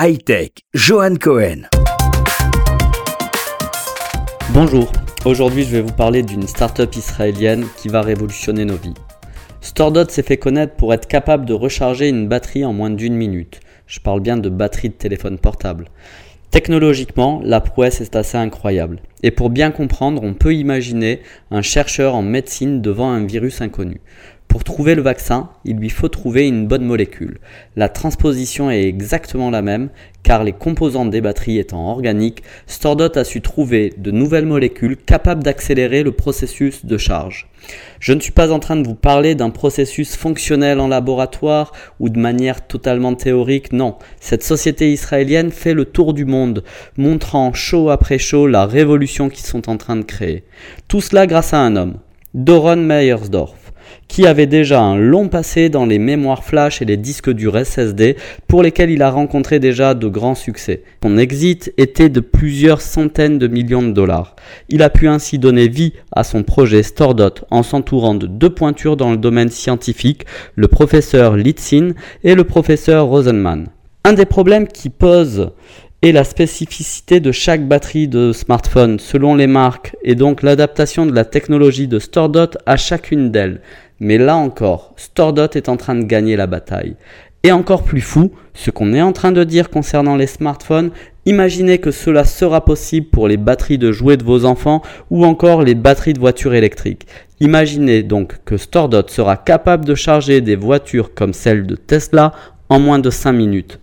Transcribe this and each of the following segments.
Hightech, Johan Cohen. Bonjour, aujourd'hui je vais vous parler d'une start-up israélienne qui va révolutionner nos vies. StoreDot s'est fait connaître pour être capable de recharger une batterie en moins d'une minute. Je parle bien de batterie de téléphone portable. Technologiquement, la prouesse est assez incroyable. Et pour bien comprendre, on peut imaginer un chercheur en médecine devant un virus inconnu. Pour trouver le vaccin, il lui faut trouver une bonne molécule. La transposition est exactement la même, car les composantes des batteries étant organiques, StoreDot a su trouver de nouvelles molécules capables d'accélérer le processus de charge. Je ne suis pas en train de vous parler d'un processus fonctionnel en laboratoire ou de manière totalement théorique, non. Cette société israélienne fait le tour du monde, montrant chaud après chaud la révolution qu'ils sont en train de créer. Tout cela grâce à un homme, Doron Meyersdorf qui avait déjà un long passé dans les mémoires flash et les disques durs SSD pour lesquels il a rencontré déjà de grands succès. Son exit était de plusieurs centaines de millions de dollars. Il a pu ainsi donner vie à son projet StoreDot en s'entourant de deux pointures dans le domaine scientifique, le professeur Litzin et le professeur Rosenman. Un des problèmes qui pose est la spécificité de chaque batterie de smartphone selon les marques et donc l'adaptation de la technologie de StoreDot à chacune d'elles. Mais là encore, StoreDot est en train de gagner la bataille. Et encore plus fou, ce qu'on est en train de dire concernant les smartphones, imaginez que cela sera possible pour les batteries de jouets de vos enfants ou encore les batteries de voitures électriques. Imaginez donc que StoreDot sera capable de charger des voitures comme celle de Tesla en moins de 5 minutes.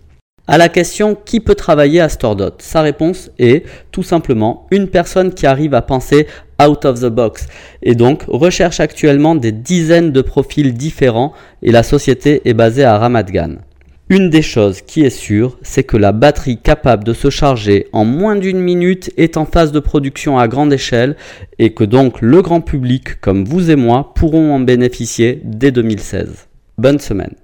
À la question qui peut travailler à StoreDot, sa réponse est tout simplement une personne qui arrive à penser out of the box et donc recherche actuellement des dizaines de profils différents et la société est basée à Ramat Gan. Une des choses qui est sûre, c'est que la batterie capable de se charger en moins d'une minute est en phase de production à grande échelle et que donc le grand public comme vous et moi pourront en bénéficier dès 2016. Bonne semaine.